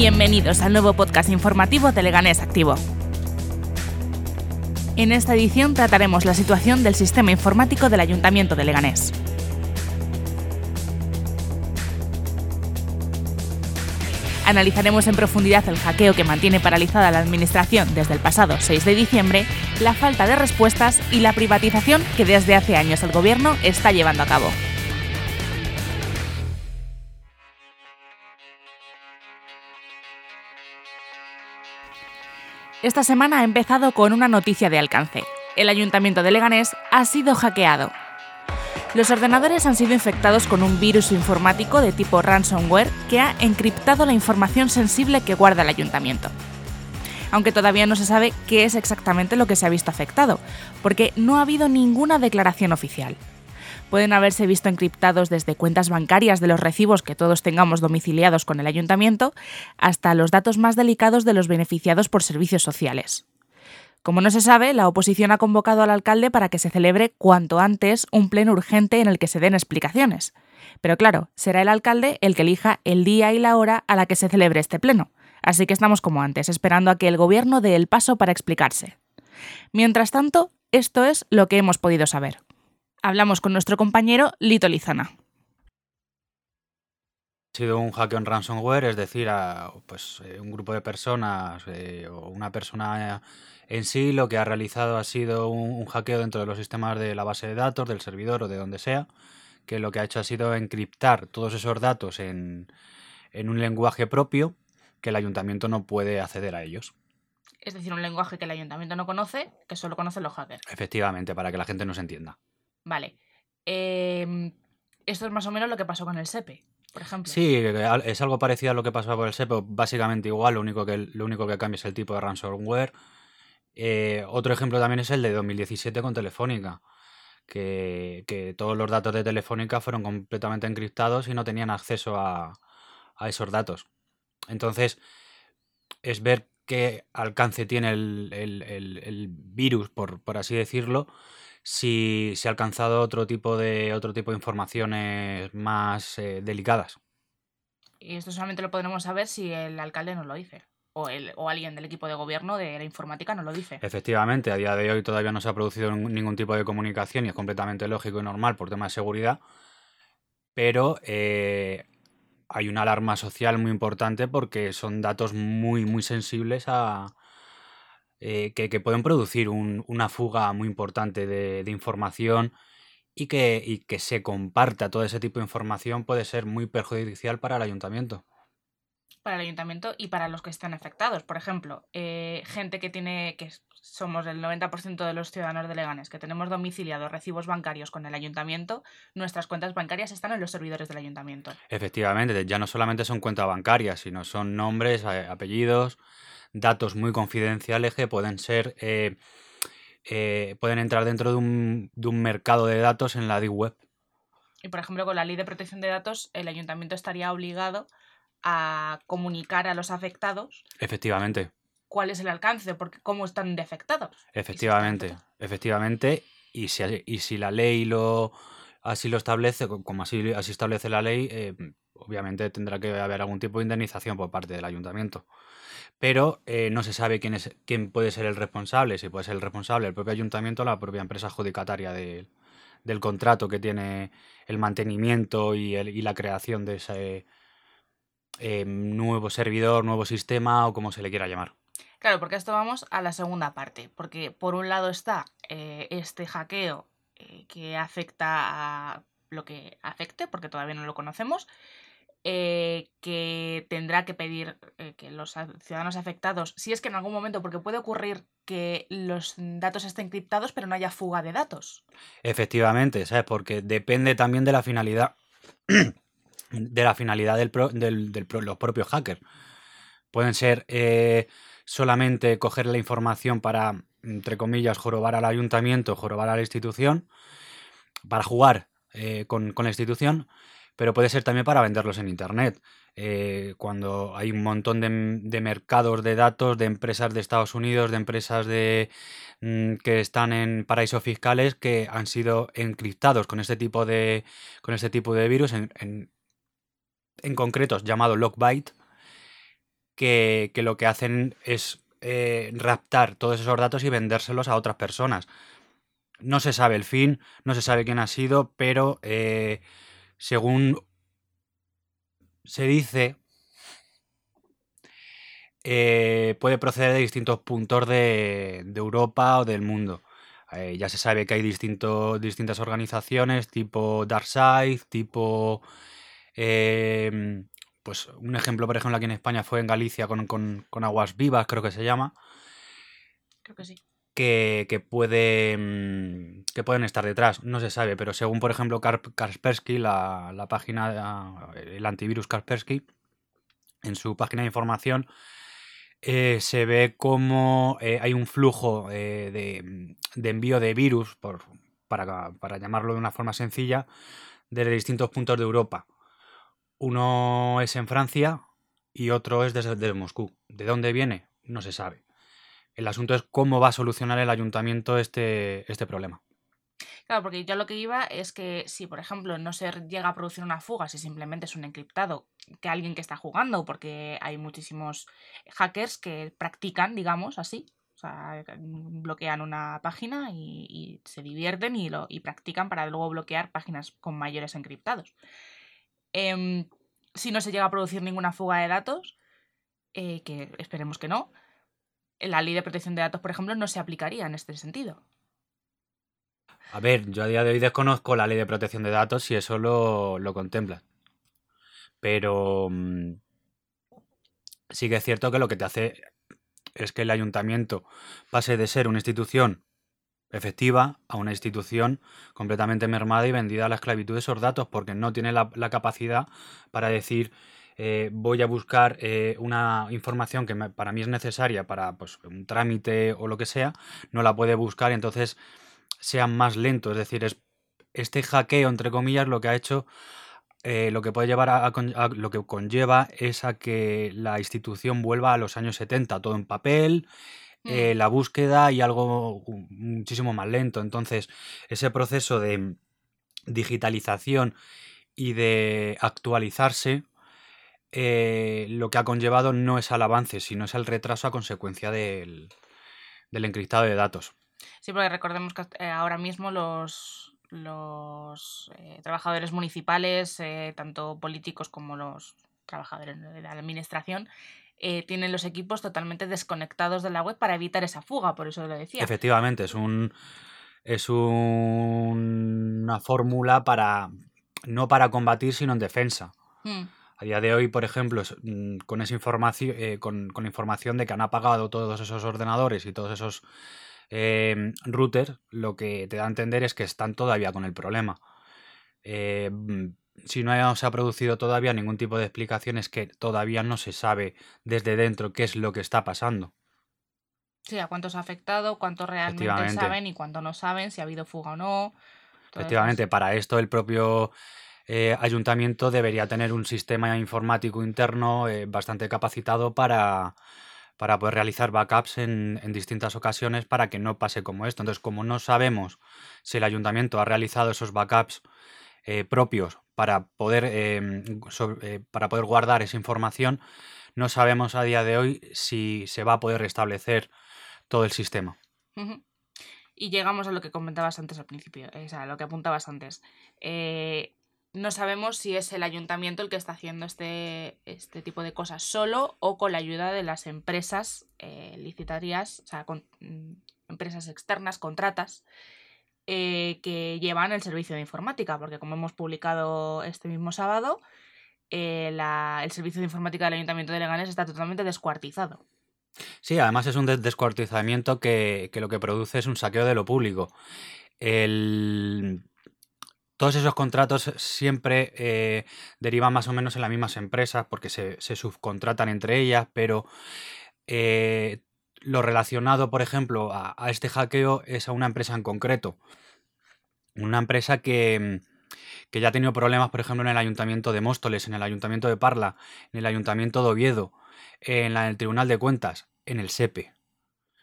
Bienvenidos al nuevo podcast informativo de Leganés Activo. En esta edición trataremos la situación del sistema informático del Ayuntamiento de Leganés. Analizaremos en profundidad el hackeo que mantiene paralizada la Administración desde el pasado 6 de diciembre, la falta de respuestas y la privatización que desde hace años el Gobierno está llevando a cabo. Esta semana ha empezado con una noticia de alcance. El ayuntamiento de Leganés ha sido hackeado. Los ordenadores han sido infectados con un virus informático de tipo ransomware que ha encriptado la información sensible que guarda el ayuntamiento. Aunque todavía no se sabe qué es exactamente lo que se ha visto afectado, porque no ha habido ninguna declaración oficial pueden haberse visto encriptados desde cuentas bancarias de los recibos que todos tengamos domiciliados con el ayuntamiento hasta los datos más delicados de los beneficiados por servicios sociales. Como no se sabe, la oposición ha convocado al alcalde para que se celebre cuanto antes un pleno urgente en el que se den explicaciones. Pero claro, será el alcalde el que elija el día y la hora a la que se celebre este pleno. Así que estamos como antes, esperando a que el gobierno dé el paso para explicarse. Mientras tanto, esto es lo que hemos podido saber hablamos con nuestro compañero Lito Lizana. Ha sido un hackeo en ransomware, es decir, a, pues, eh, un grupo de personas eh, o una persona en sí lo que ha realizado ha sido un, hackeo dentro de los sistemas de la base de datos, del servidor o de donde sea, que lo que ha hecho ha sido encriptar todos esos datos en, en un lenguaje propio que el ayuntamiento no puede acceder a ellos. Es decir, un lenguaje que el ayuntamiento no conoce, que solo conocen los hackers. Efectivamente, para que la gente no se entienda. Vale. Em, esto es más o menos lo que pasó con el SEPE, por ejemplo. Sí, es algo parecido a lo que pasó con el SEPE, básicamente igual, lo único que, lo único que cambia es el tipo de ransomware. Eh, otro ejemplo también es el de 2017 con Telefónica, que, que, todos los datos de Telefónica fueron completamente encriptados y no tenían acceso a, a esos datos. Entonces, es ver qué alcance tiene el, el, el virus, por, por así decirlo, si se ha alcanzado otro tipo de, otro tipo de informaciones más eh, delicadas. Y esto solamente lo podremos saber si el alcalde nos lo dice. O, el, o alguien del equipo de gobierno de la informática nos lo dice. Efectivamente, a día de hoy todavía no se ha producido ningún tipo de comunicación y es completamente lógico y normal por tema de seguridad. Pero eh, hay una alarma social muy importante porque son datos muy, muy sensibles a, eh, que, pueden producir una fuga muy importante de, información y que, que se comparta todo ese tipo de información puede ser muy perjudicial para el ayuntamiento para el ayuntamiento y para los que están afectados. Por ejemplo, eh, gente que tiene, que somos el 90% de los ciudadanos de Leganes, que tenemos domiciliados recibos bancarios con el ayuntamiento, nuestras cuentas bancarias están en los servidores del ayuntamiento. Efectivamente, ya no solamente son cuentas bancarias, sino son nombres, apellidos, datos muy confidenciales que pueden ser... Eh, eh, pueden entrar dentro de un, de un, mercado de datos en la Deep Web. Y por ejemplo, con la ley de protección de datos, el ayuntamiento estaría obligado a comunicar a los afectados. Efectivamente. ¿Cuál es el alcance? Porque cómo están defectados. Efectivamente, efectivamente. Y si, y si la ley lo así lo establece, como así, así establece la ley, eh, obviamente tendrá que haber algún tipo de indemnización por parte del ayuntamiento pero eh, no se sabe quién, es, quién puede ser el responsable, si puede ser el responsable el propio ayuntamiento o la propia empresa adjudicataria del contrato que tiene el mantenimiento y, el, y la creación de ese eh, nuevo servidor, nuevo sistema o como se le quiera llamar. Claro, porque esto vamos a la segunda parte, porque por un lado está eh, este hackeo que afecta a lo que afecte, porque todavía no lo conocemos, eh, que tendrá que pedir eh, que los ciudadanos afectados, si es que en algún momento, porque puede ocurrir que los datos estén encriptados pero no haya fuga de datos. Efectivamente, ¿sabes? Porque depende también de la finalidad de la finalidad del, del, los propios hackers. Pueden ser eh, solamente coger la información para, entre comillas, jorobar al ayuntamiento, jorobar a la institución, para jugar con, con la institución, pero puede ser también para venderlos en Internet. Eh, cuando hay un montón de, mercados de datos, de empresas de Estados Unidos, de empresas de, mm, que están en paraísos fiscales que han sido encriptados con este tipo de, con este tipo de virus, en, en, concreto llamado Lockbite, que, que lo que hacen es eh, raptar todos esos datos y vendérselos a otras personas. No se sabe el fin, no se sabe quién ha sido, pero eh, según se dice, eh, puede proceder de distintos puntos de, Europa o del mundo. Eh, ya se sabe que hay distintos, distintas organizaciones tipo DarkSide, tipo... em, pues un ejemplo, por ejemplo, aquí en España fue en Galicia con, con- con Aguas Vivas, creo que se llama, Creo que sí. Que, puede, mm, que pueden estar detrás. No se sabe, pero según, por ejemplo, Kaspersky, la, página, el antivirus Kaspersky, en su página de información, eh, se ve como eh, hay un flujo eh, de, de envío de virus, por, para, llamarlo de una forma sencilla, desde distintos puntos de Europa. Uno es en Francia y otro es desde Moscú. ¿De dónde viene? No se sabe. El asunto es cómo va a solucionar el ayuntamiento este, este problema. Claro, porque yo lo que iba es que si, por ejemplo, no se llega a producir una fuga, si simplemente es un encriptado, que alguien que está jugando, porque hay muchísimos hackers que practican, digamos, así. O sea, bloquean una página y, y se divierten y, lo, y practican para luego bloquear páginas con mayores encriptados. Em, si no se llega a producir ninguna fuga de datos, eh, que esperemos que no, la ley de protección de datos, por ejemplo, no se aplicaría en este sentido. A ver, yo a día de hoy desconozco la ley de protección de datos si eso lo, lo contempla. Pero mm, sí que es cierto que lo que te hace es que el ayuntamiento pase de ser una institución efectiva a una institución completamente mermada y vendida a la esclavitud de esos datos porque no tiene la capacidad para decir eh, voy a buscar eh, una información que me- para mí es necesaria para pues, un trámite o lo que sea, no la puede buscar y entonces sea más lento. Es decir, es este hackeo, entre comillas, lo que ha hecho, eh, lo que puede llevar a, a con- a- lo que conlleva es a que la institución vuelva a los años 70, todo en papel, eh, Mm. la búsqueda y algo muchísimo más lento. Entonces, ese proceso de digitalización y de actualizarse, eh, lo que ha conllevado no es al avance, sino es al retraso a consecuencia del, del encriptado de datos. Sí, porque recordemos que eh, ahora mismo los, los eh, trabajadores municipales, eh, tanto políticos como los trabajadores de la administración, eh, tienen los equipos totalmente desconectados de la web para evitar esa fuga, por eso lo decía. Efectivamente, es un es un- una fórmula para no para combatir, sino en defensa. Mm, A día de hoy, por ejemplo, mm, con esa información, con, con la información de que han apagado todos esos ordenadores y todos esos eh, routers, lo que te da a entender es que están todavía con el problema. Eh, mm, si no se ha producido todavía ningún tipo de explicación, es que todavía no se sabe desde dentro qué es lo que está pasando. Sí, a cuántos ha afectado, cuántos realmente saben y cuántos no saben, si ha habido fuga o no. Efectivamente, para esto el propio eh, ayuntamiento debería tener un sistema informático interno eh, bastante capacitado para, para poder realizar backups en, distintas ocasiones para que no pase como esto. Entonces, como no sabemos si el ayuntamiento ha realizado esos backups eh, propios para poder, eh, para poder guardar esa información, no sabemos a día de hoy si se va a poder restablecer todo el sistema. Y llegamos a lo que comentabas antes al principio, o sea, lo que apuntabas antes. No sabemos si es el ayuntamiento el que está haciendo este, este tipo de cosas solo o con la ayuda de las empresas eh, licitarias, o sea, mm, empresas externas, contratas, eh, que llevan el servicio de informática, porque como hemos publicado este mismo sábado, eh, el servicio de informática del Ayuntamiento de Leganés está totalmente descuartizado. Sí, además es un des- descuartizamiento que, que lo que produce es un saqueo de lo público. El- Todos esos contratos siempre eh, derivan más o menos en las mismas empresas porque se, se subcontratan entre ellas, pero eh, lo relacionado, por ejemplo, a, a este hackeo es a una empresa en concreto. Una empresa que, que ya ha tenido problemas, por ejemplo, en el Ayuntamiento de Móstoles, en el Ayuntamiento de Parla, en el Ayuntamiento de Oviedo, en la- en el Tribunal de Cuentas, en el SEPE.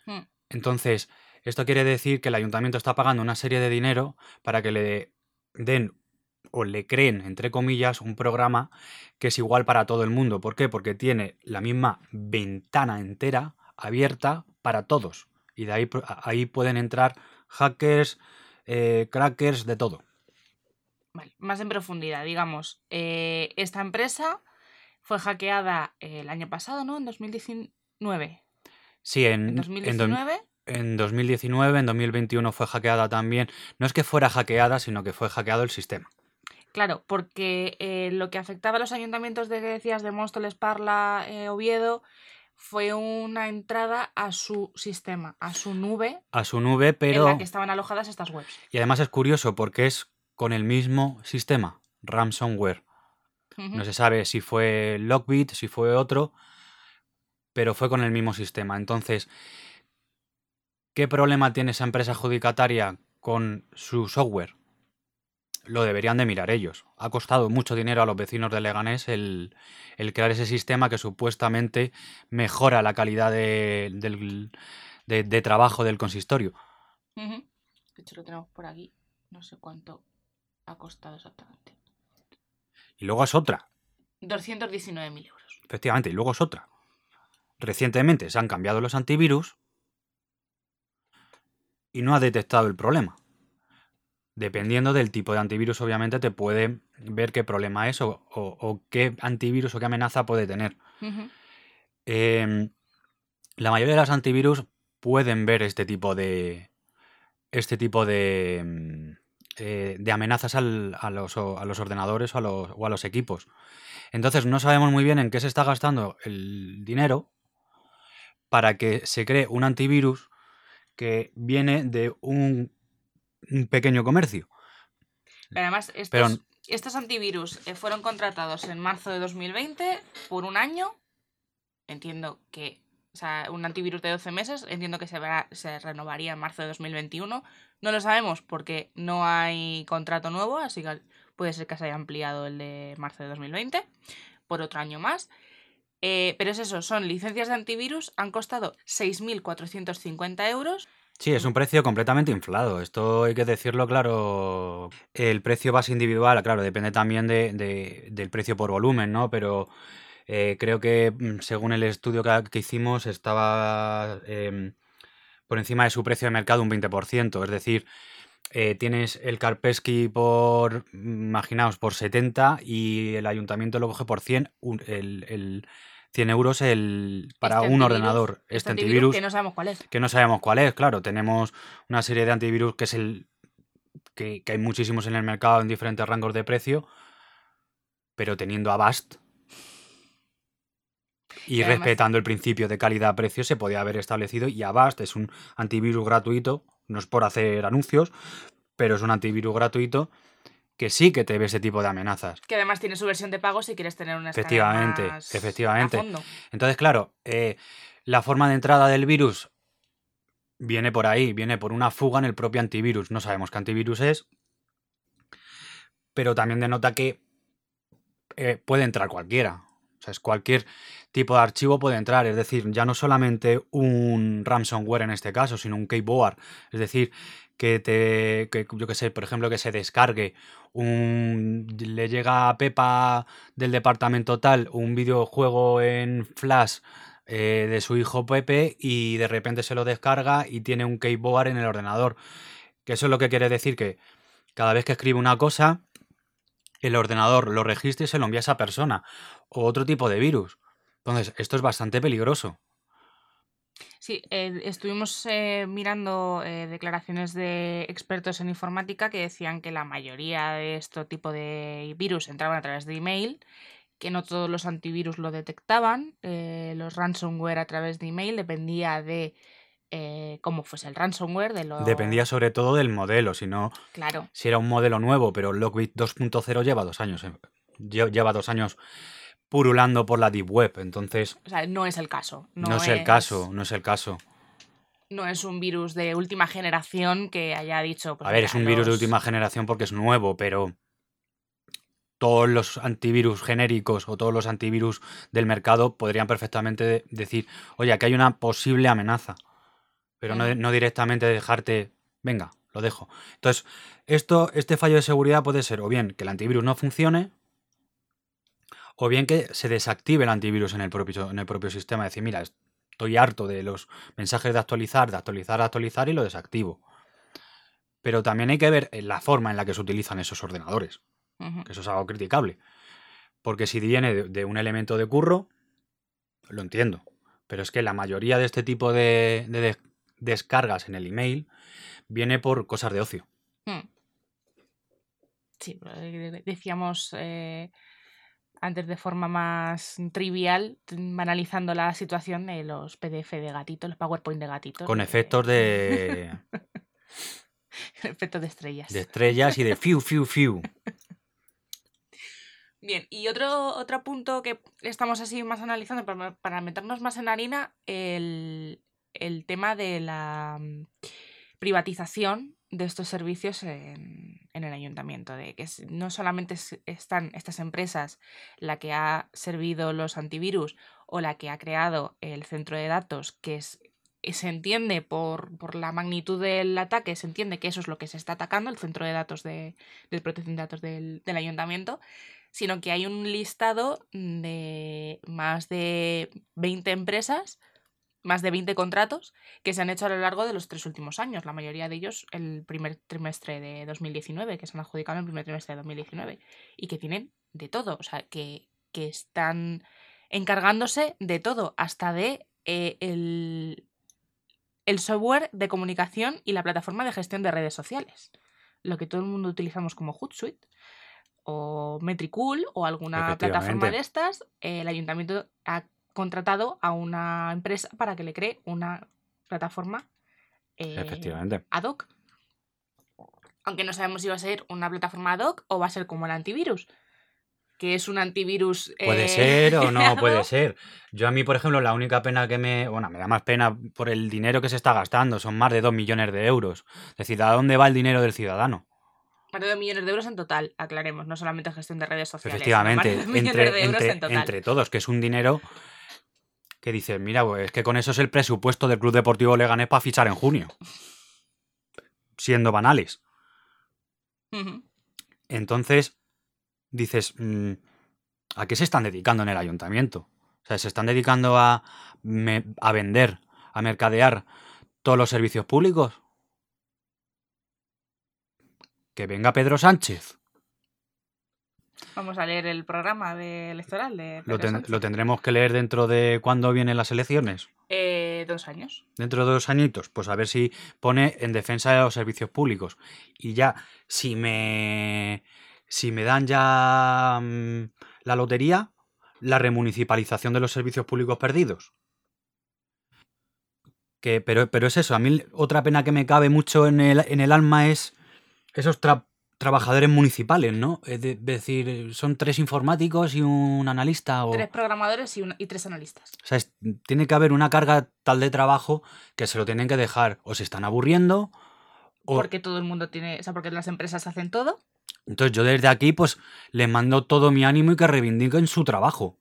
Hmm. Entonces, esto quiere decir que el ayuntamiento está pagando una serie de dinero para que le den o le creen, entre comillas, un programa que es igual para todo el mundo. ¿Por qué? Porque tiene la misma ventana entera abierta para todos. Y de ahí, ahí pueden entrar hackers, eh, crackers, de todo. Vale, más en profundidad, digamos. Eh, esta empresa fue hackeada el año pasado, ¿no? En 2019. Sí, en, 2019. En, 2019, en 2021 fue hackeada también. No es que fuera hackeada, sino que fue hackeado el sistema. Claro, porque eh, lo que afectaba a los ayuntamientos de decías de Móstoles, Parla, eh, Oviedo, fue una entrada a su sistema, a su nube. A su nube, pero. En la que estaban alojadas estas webs. Y además es curioso porque es con el mismo sistema, ransomware. No se sabe si fue Lockbit, si fue otro, pero fue con el mismo sistema. Entonces, ¿qué problema tiene esa empresa adjudicataria con su software? Lo deberían de mirar ellos. Ha costado mucho dinero a los vecinos de Leganés el, crear ese sistema que supuestamente mejora la calidad de, trabajo del consistorio. De hecho, lo tenemos por aquí. No sé cuánto ha costado exactamente. Y luego es otra. 219.000 euros. Efectivamente, y luego es otra. Recientemente se han cambiado los antivirus y no ha detectado el problema. Dependiendo del tipo de antivirus, obviamente te puede ver qué problema es o, qué antivirus o qué amenaza puede tener. Em, la mayoría de los antivirus pueden ver este tipo de. Este tipo de. Em, eh, de amenazas a, los, a, los, ordenadores o a los, o a los equipos. Entonces no sabemos muy bien en qué se está gastando el dinero para que se cree un antivirus que viene de un, pequeño comercio. Pero además, estos, estos antivirus eh, fueron contratados en marzo de 2020 por un año. Entiendo que, o sea, un antivirus de 12 meses, entiendo que se, se renovaría en marzo de 2021. No lo sabemos porque no hay contrato nuevo, así que puede ser que se haya ampliado el de marzo de 2020 por otro año más. Eh, pero es eso, son licencias de antivirus, han costado 6.450 euros. Sí, es un precio completamente inflado. Esto hay que decirlo claro. El precio base individual, claro, depende también de, del precio por volumen, ¿no? Pero eh, creo que mm, según el estudio que, hicimos estaba em, por encima de su precio de mercado un 20%. Es decir, eh, tienes el Carpesky por, imaginaos, por 70 y el ayuntamiento lo coge por 100, el, el 100 euros el, para este un ordenador. Este, este antivirus, Que no sabemos cuál es. Que no sabemos cuál es, claro. Tenemos una serie de antivirus que es el. que, hay muchísimos en el mercado en diferentes rangos de precio. Pero teniendo Avast. Y, respetando el principio de calidad-precio, se podía haber establecido. Y Avast es un antivirus gratuito no es por hacer anuncios, pero es un antivirus gratuito que sí que te ve ese tipo de amenazas. Que además tiene su versión de pago si quieres tener una Efectivamente, efectivamente. Entonces, claro, eh, la forma de entrada del virus viene por ahí, viene por una fuga en el propio antivirus. No sabemos qué antivirus es, pero también denota que eh, puede entrar cualquiera. Cualquier tipo de archivo puede entrar. Es decir, ya no solamente un ransomware en este caso, sino un keyboard. Es decir, que te, que, yo que sé, por ejemplo, que se descargue un, le llega a Pepa del departamento tal un videojuego en Flash eh, de su hijo Pepe y de repente se lo descarga y tiene un keyboard en el ordenador. Que eso es lo que quiere decir que cada vez que escribe una cosa, el ordenador lo registra y se lo envía a esa persona. O otro tipo de virus. Entonces, esto es bastante peligroso. Sí, eh, estuvimos eh, mirando eh, declaraciones de expertos en informática que decían que la mayoría de este tipo de virus entraban a través de email, que no todos los antivirus lo detectaban, los ransomware a través de email dependía de cómo fuese el ransomware. De lo... Dependía sobre todo del modelo, si no, claro. si era un modelo nuevo, pero Lockbit 2.0 lleva dos años, lleva dos años purulando por la deep web. Entonces. O sea, no es el caso. No, es, el caso, no es el caso. No es un virus de última generación que haya dicho. Pues a ver, es un virus de última generación porque es nuevo, pero todos los antivirus genéricos o todos los antivirus del mercado podrían perfectamente decir, oye, aquí hay una posible amenaza. Pero no, no directamente dejarte, venga, lo dejo. Entonces, esto, este fallo de seguridad puede ser o bien que el antivirus no funcione, o bien que se desactive el antivirus en el propio, en el propio sistema. Decir, mira, estoy harto de los mensajes de actualizar, de actualizar, de actualizar y lo desactivo. Pero también hay que ver la forma en la que se utilizan esos ordenadores, que eso es algo criticable. Porque si viene de, un elemento de curro, lo entiendo. Pero es que la mayoría de este tipo de, descargas en el email viene por cosas de ocio. Hmm. Sí, eh, decíamos eh, antes de forma más trivial, banalizando la situación de los PDF de gatito, los PowerPoint de gatito. Con efectos de. efectos de estrellas. De estrellas y de fiu, fiu, fiu. Bien, y otro, otro punto que estamos así más analizando para, meternos más en harina, el, el tema de la mm, privatización de estos servicios en, el ayuntamiento, de que no solamente están estas empresas la que ha servido los antivirus o la que ha creado el centro de datos, que es, se entiende por, la magnitud del ataque, se entiende que eso es lo que se está atacando, el centro de datos de, protección de datos del, del ayuntamiento, sino que hay un listado de más de 20 empresas más de 20 contratos que se han hecho a lo largo de los tres últimos años, la mayoría de ellos el primer trimestre de 2019, que se han adjudicado en el primer trimestre de 2019, y que tienen de todo, o sea, que, están encargándose de todo, hasta de eh, el, el software de comunicación y la plataforma de gestión de redes sociales, lo que todo el mundo utilizamos como Hootsuite o Metricool o alguna plataforma de estas, el ayuntamiento ha contratado a una empresa para que le cree una plataforma eh, ad hoc. Aunque no sabemos si va a ser una plataforma ad hoc o va a ser como el antivirus. Que es un antivirus. Puede eh, ser o no puede ser. Yo a mí, por ejemplo, la única pena que me. Bueno, me da más pena por el dinero que se está gastando. Son más de 2 millones de euros. Es decir, ¿a dónde va el dinero del ciudadano? Más de 2 millones de euros en total, aclaremos, no solamente gestión de redes sociales. Efectivamente, entre, entre todos, que es un dinero que dices, mira, pues es que con eso es el presupuesto del Club Deportivo Leganés para fichar en junio. Siendo banales. Entonces, dices, mm, ¿a qué se están dedicando en el ayuntamiento? O sea, ¿se están dedicando a, a vender, a mercadear todos los servicios públicos? Que venga Pedro Sánchez Vamos a leer el programa de electoral de ¿Lo, tendremos que leer dentro de cuándo vienen las elecciones? Eh, dos años. Dentro de dos añitos, pues a ver si pone en defensa de los servicios públicos. Y ya, si me, si me dan ya mm, la lotería, la remunicipalización de los servicios públicos perdidos. Que, pero, pero es eso, a mí otra pena que me cabe mucho en el, en el alma es esos trabajadores municipales, ¿no? Es decir, son tres informáticos y un analista. O... Tres programadores y, y tres analistas. O sea, tiene que haber una carga tal de trabajo que se lo tienen que dejar o se están aburriendo. O... Porque todo el mundo tiene, o sea, porque las empresas hacen todo. Entonces yo desde aquí pues les mando todo mi ánimo y que reivindiquen su trabajo.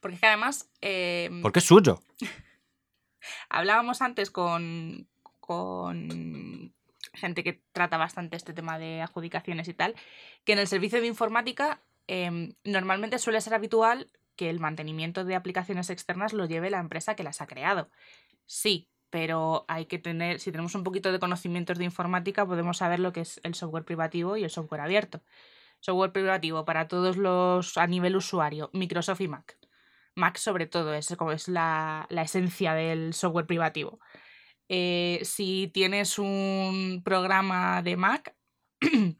Porque es que además... Em, porque es suyo. Hablábamos antes con, con gente que trata bastante este tema de adjudicaciones y tal, que en el servicio de informática em, normalmente suele ser habitual que el mantenimiento de aplicaciones externas lo lleve la empresa que las ha creado. Sí, pero hay que tener, si tenemos un poquito de conocimientos de informática, podemos saber lo que es el software privativo y el software abierto. Software privativo para todos los a nivel usuario, Microsoft y Mac. Mac sobre todo, es como es la, la esencia del software privativo. Eh, si tienes un programa de Mac,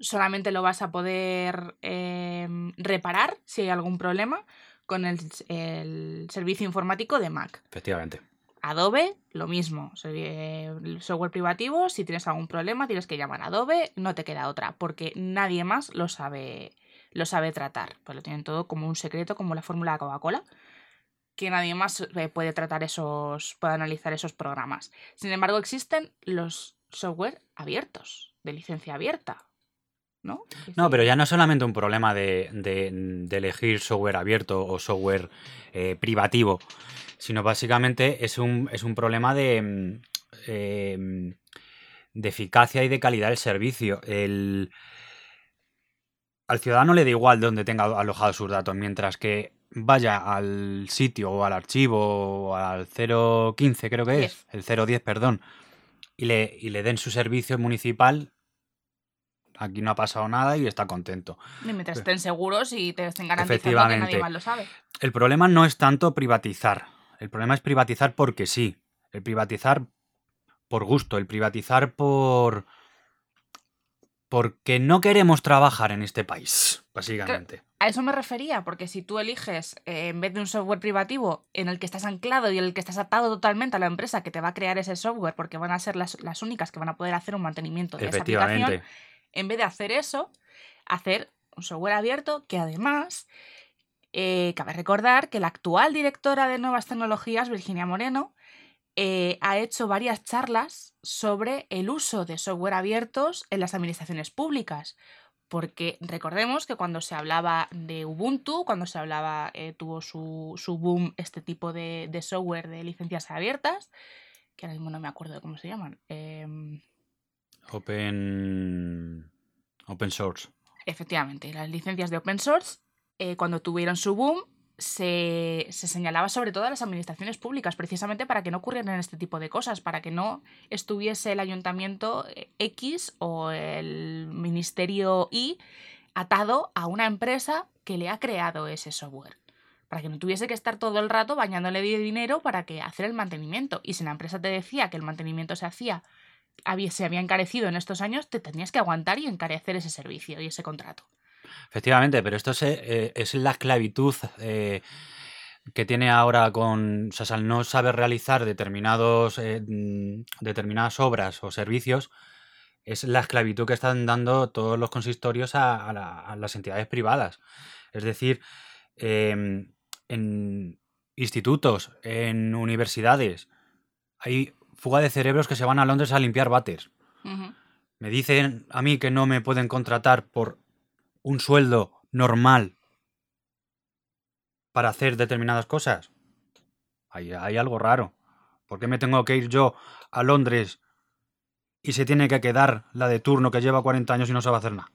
solamente lo vas a poder em, reparar si hay algún problema con el, servicio informático de Mac. Efectivamente. Adobe, lo mismo. software privativo, si tienes algún problema, tienes que llamar a Adobe, no te queda otra, porque nadie más lo sabe, lo sabe tratar. Pues lo tienen todo como un secreto, como la fórmula de Coca-Cola que nadie más eh, puede tratar esos, puede analizar esos programas. Sin embargo, existen los software abiertos, de licencia abierta. ¿No? No, pero ya no es solamente un problema de, elegir software abierto o software eh, privativo, sino básicamente es un, es un problema de, mm, em, de eficacia y de calidad del servicio. El... Al ciudadano le da igual de donde tenga alojados sus datos, mientras que vaya al sitio o al archivo o al 015 creo que es, el 010, perdón, y le, y le den su servicio municipal, aquí no ha pasado nada y está contento. Y mientras estén seguros y te estén garantizando que nadie más lo sabe. El problema no es tanto privatizar, el problema es privatizar porque sí, el privatizar por gusto, el privatizar por... porque no queremos trabajar en este país, básicamente. A eso me refería, porque si tú eliges, eh, en vez de un software privativo en el que estás anclado y en el que estás atado totalmente a la empresa que te va a crear ese software, porque van a ser las, únicas que van a poder hacer un mantenimiento de esa aplicación, en vez de hacer eso, hacer un software abierto que además, eh, cabe recordar que la actual directora de nuevas tecnologías, Virginia Moreno, eh, ha hecho varias charlas sobre el uso de software abiertos en las administraciones públicas. Porque recordemos que cuando se hablaba de Ubuntu, cuando se hablaba, eh, tuvo su, boom este tipo de, software de licencias abiertas, que ahora mismo no me acuerdo de cómo se llaman. Em, open. Open source. Efectivamente, las licencias de open source, eh, cuando tuvieron su boom, se, señalaba sobre todo a las administraciones públicas, precisamente para que no ocurrieran este tipo de cosas, para que no estuviese el ayuntamiento eh, X o el ministerio Y atado a una empresa que le ha creado ese software. Para que no tuviese que estar todo el rato bañándole de dinero para que hacer el mantenimiento. Y si la empresa te decía que el mantenimiento se hacía, había, se había encarecido en estos años, te tenías que aguantar y encarecer ese servicio y ese contrato. Efectivamente, pero esto es, eh, es la esclavitud eh, que tiene ahora con. O sea, al no saber realizar determinados, eh, mm, determinadas obras o servicios, es la esclavitud que están dando todos los consistorios a, las entidades privadas. Es decir, em, en institutos, en universidades, hay fuga de cerebros que se van a Londres a limpiar váteres. Me dicen a mí que no me pueden contratar por un sueldo normal para hacer determinadas cosas. Hay, hay algo raro. ¿Por qué me tengo que ir yo a Londres y se tiene que quedar la de turno que lleva 40 años y no sabe hacer nada?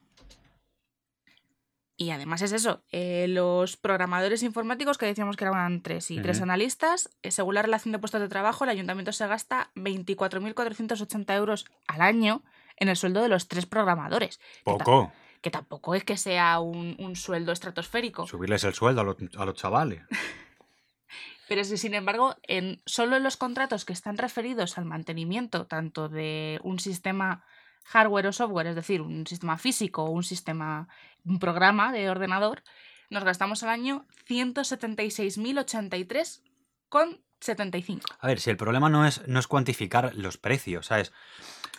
Y además es eso, eh, los programadores informáticos que decíamos que eran tres y tres analistas, eh, según la relación de puestos de trabajo, el ayuntamiento se gasta 24.480 euros al año en el sueldo de los tres programadores. Poco que tampoco es que sea un, sueldo estratosférico. Subirles el sueldo a los, chavales. Pero si, sin embargo, en, solo en los contratos que están referidos al mantenimiento tanto de un sistema hardware o software, es decir, un sistema físico o un sistema, un programa de ordenador, nos gastamos al año 176.083,75. A ver, si el problema no es, no es cuantificar los precios, ¿sabes?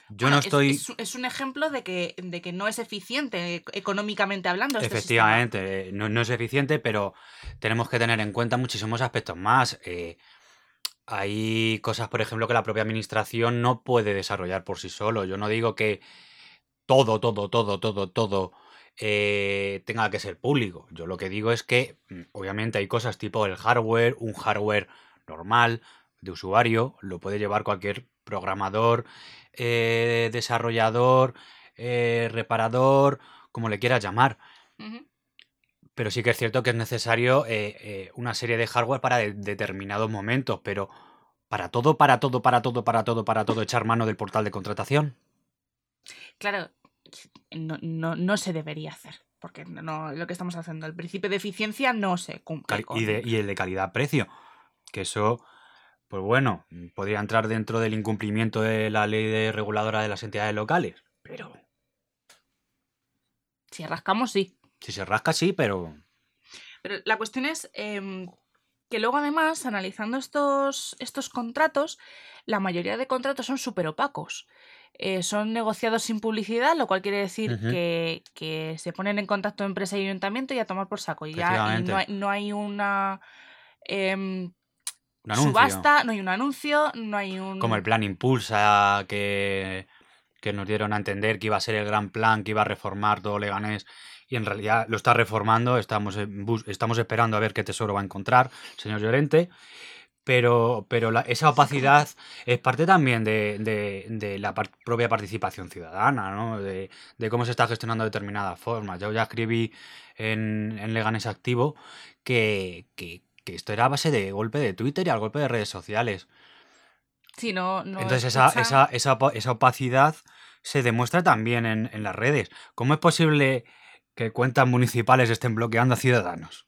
Yo no estoy. Es, un ejemplo de que, de que no es eficiente económicamente hablando. Este Efectivamente, no, no, es eficiente, pero tenemos que tener en cuenta muchísimos aspectos más. Eh, hay cosas, por ejemplo, que la propia administración no puede desarrollar por sí solo. Yo no digo que todo, todo, todo, todo, todo eh, tenga que ser público. Yo lo que digo es que, mm, obviamente, hay cosas tipo el hardware, un hardware normal de usuario, lo puede llevar cualquier programador, eh, desarrollador, eh, reparador, como le quieras llamar. Pero sí que es cierto que es necesario eh, una serie de hardware para determinados momentos, pero para todo, para todo, para todo, para todo, para todo, echar mano del portal de contratación. Claro, no, no, se debería hacer porque no lo que estamos haciendo. El principio de eficiencia no se cumple. Y, y, el de calidad-precio. Que eso pues bueno, podría entrar dentro del incumplimiento de la ley de reguladora de las entidades locales, pero... Si rascamos, sí. Si se rasca, sí, pero... Pero la cuestión es em, que luego además, analizando estos, estos contratos, la mayoría de contratos son súper opacos. Eh, son negociados sin publicidad, lo cual quiere decir que, se ponen en contacto empresa y ayuntamiento y a tomar por saco. Y ya no, hay, una... Subasta, no hay un anuncio, no hay un... Como el plan Impulsa, que, que nos dieron a entender que iba a ser el gran plan, que iba a reformar todo Leganés, y en realidad lo está reformando, estamos, estamos esperando a ver qué tesoro va a encontrar señor Llorente, pero, pero esa opacidad es parte también de, la propia participación ciudadana, ¿no? De, cómo se está gestionando determinadas formas. Yo ya escribí en, en Leganes Activo que, esto era a base de golpe de Twitter y al golpe de redes sociales. Sí, no, Entonces esa, esa, esa, opacidad se demuestra también en, en las redes. ¿Cómo es posible que cuentas municipales estén bloqueando a ciudadanos?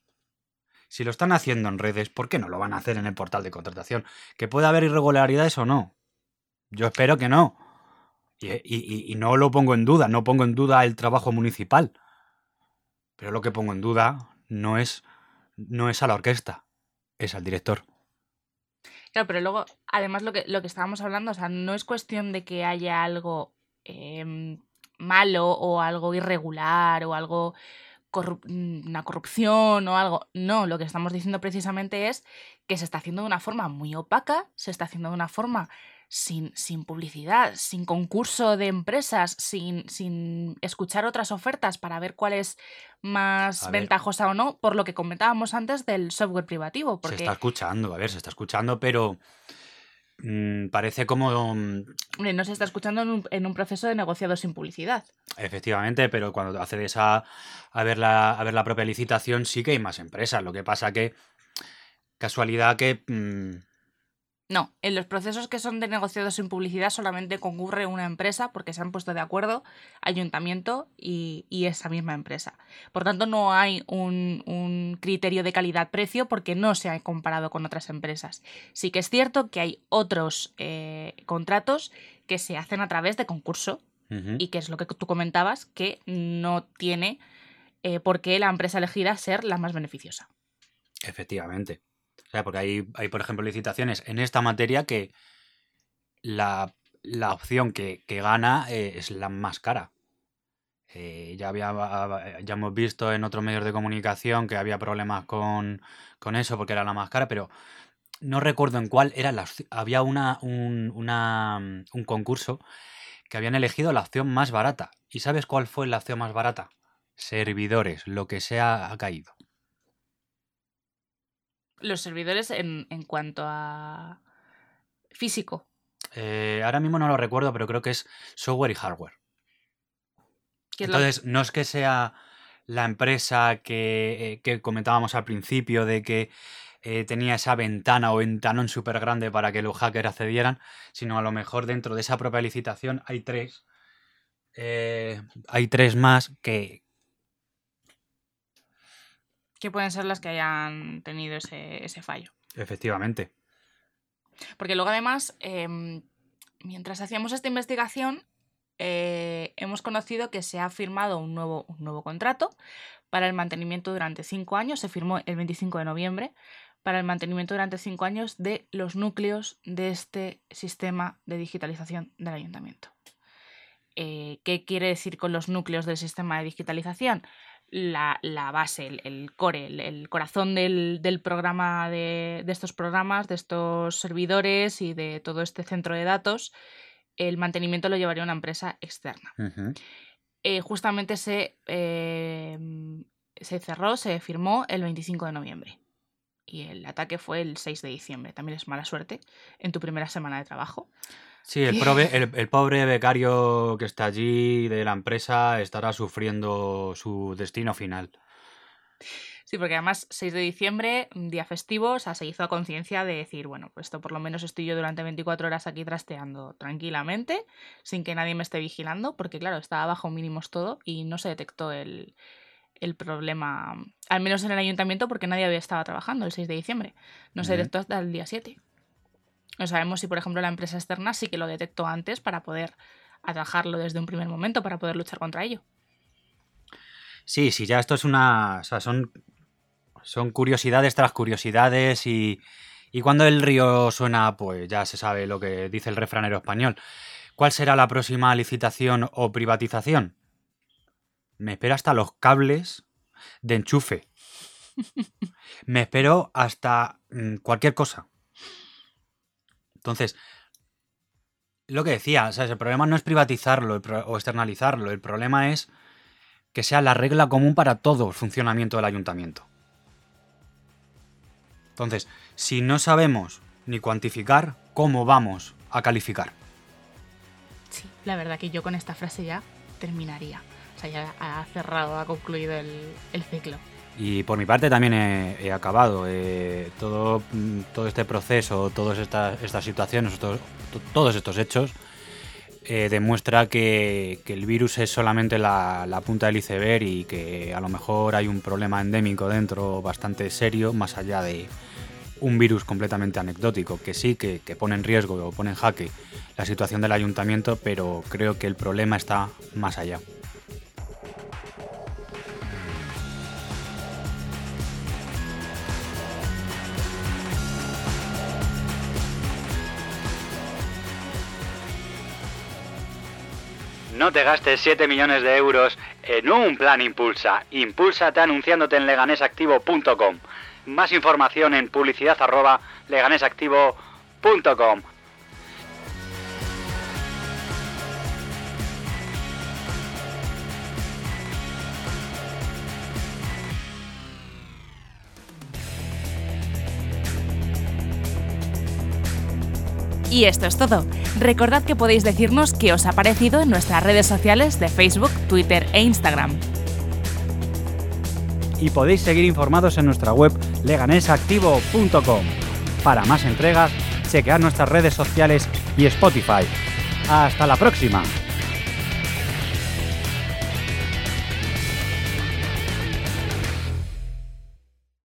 Si lo están haciendo en redes, ¿por qué no lo van a hacer en el portal de contratación? ¿Que puede haber irregularidades o no? Yo espero que no. Y, no lo pongo en duda, no pongo en duda el trabajo municipal. Pero lo que pongo en duda no es, no es a la orquesta, es al director. Claro, pero luego, además lo que, lo que estábamos hablando, o sea, no es cuestión de que haya algo em, malo o algo irregular o algo Mm, una corrupción o algo. No, lo que estamos diciendo precisamente es que se está haciendo de una forma muy opaca, se está haciendo de una forma sin, sin publicidad, sin concurso de empresas, sin, sin escuchar otras ofertas para ver cuál es más ventajosa o no, por lo que comentábamos antes del software privativo. Se está escuchando, a ver, se está escuchando, pero Mm, parece como... Mm, no se está escuchando en un, proceso de negociado sin publicidad. Efectivamente, pero cuando accedes a, a, ver la, a ver la propia licitación sí que hay más empresas. Lo que pasa que, casualidad que mm, no, en los procesos que son de negociados sin publicidad solamente concurre una empresa porque se han puesto de acuerdo ayuntamiento y, esa misma empresa. Por tanto, no hay un, criterio de calidad-precio porque no se ha comparado con otras empresas. Sí que es cierto que hay otros eh, contratos que se hacen a través de concurso y que es lo que tú comentabas, que no tiene eh, por qué la empresa elegida ser la más beneficiosa. Efectivamente. O sea, porque hay, hay, por ejemplo, licitaciones en esta materia que la, opción que, gana eh, es la más cara. Eh, ya, había, ya hemos visto en otros medios de comunicación que había problemas con, eso porque era la más cara, pero no recuerdo en cuál era la Había una, un, una, un concurso que habían elegido la opción más barata. ¿Y sabes cuál fue la opción más barata? Servidores, lo que sea ha caído. Los servidores en, cuanto a físico. Eh, ahora mismo no lo recuerdo, pero creo que es software y hardware. Entonces, no es que sea la empresa que, eh, comentábamos al principio de que eh, tenía esa ventana o ventanón súper grande para que los hackers accedieran, sino a lo mejor dentro de esa propia licitación hay tres. hay tres más que, que pueden ser las que hayan tenido ese, fallo. Efectivamente. Porque luego además, em, mientras hacíamos esta investigación, eh, hemos conocido que se ha firmado un nuevo, un nuevo contrato para el mantenimiento durante cinco años, se firmó el 25 de noviembre, para el mantenimiento durante cinco años de los núcleos de este sistema de digitalización del ayuntamiento. Eh, ¿Qué quiere decir con los núcleos del sistema de digitalización? La, base, el, core, el, corazón del, programa de, estos programas, de estos servidores y de todo este centro de datos, el mantenimiento lo llevaría una empresa externa. Eh, justamente se, em, se cerró, se firmó el 25 de noviembre. Y el ataque fue el 6 de diciembre. También es mala suerte en tu primera semana de trabajo. Sí, el, el, pobre becario que está allí de la empresa estará sufriendo su destino final. Sí, porque además 6 de diciembre, día festivo, o sea, se hizo a conciencia de decir, bueno, pues esto por lo menos estoy yo durante 24 horas aquí trasteando tranquilamente, sin que nadie me esté vigilando, porque claro, estaba bajo mínimos todo y no se detectó el, el problema, al menos en el ayuntamiento, porque nadie había estado trabajando el 6 de diciembre. No se detectó hasta el día 7. No sabemos si, por ejemplo, la empresa externa sí que lo detectó antes para poder atajarlo desde un primer momento, para poder luchar contra ello. Sí, sí, ya esto es una. O sea, son, son curiosidades tras curiosidades y, y cuando el río suena, pues ya se sabe lo que dice el refranero español. ¿Cuál será la próxima licitación o privatización? Me espero hasta los cables de enchufe. Me espero hasta mm, cualquier cosa. Entonces, lo que decía, sea, el problema no es privatizarlo o externalizarlo, el problema es que sea la regla común para todo el funcionamiento del ayuntamiento. Entonces, si no sabemos ni cuantificar cómo vamos a calificar. Sí, la verdad que yo con esta frase ya terminaría. O sea, ya ha cerrado, ha concluido el, ciclo. Y por mi parte también he, acabado. Eh, todo, mm, todo este proceso, todas estas, situaciones, todos estos hechos, eh, demuestra que, el virus es solamente la, punta del iceberg y que a lo mejor hay un problema endémico dentro bastante serio, más allá de un virus completamente anecdótico, que sí, que pone en riesgo o pone en jaque la situación del ayuntamiento, pero creo que el problema está más allá. No te gastes 7 millones de euros en un plan Impulsa. Impúlsate anunciándote en leganesactivo.com. Más información en publicidad leganesactivo.com. Y esto es todo. Recordad que podéis decirnos qué os ha parecido en nuestras redes sociales de Facebook, Twitter e Instagram. Y podéis seguir informados en nuestra web leganesactivo.com. Para más entregas, chequead nuestras redes sociales y Spotify. ¡Hasta la próxima!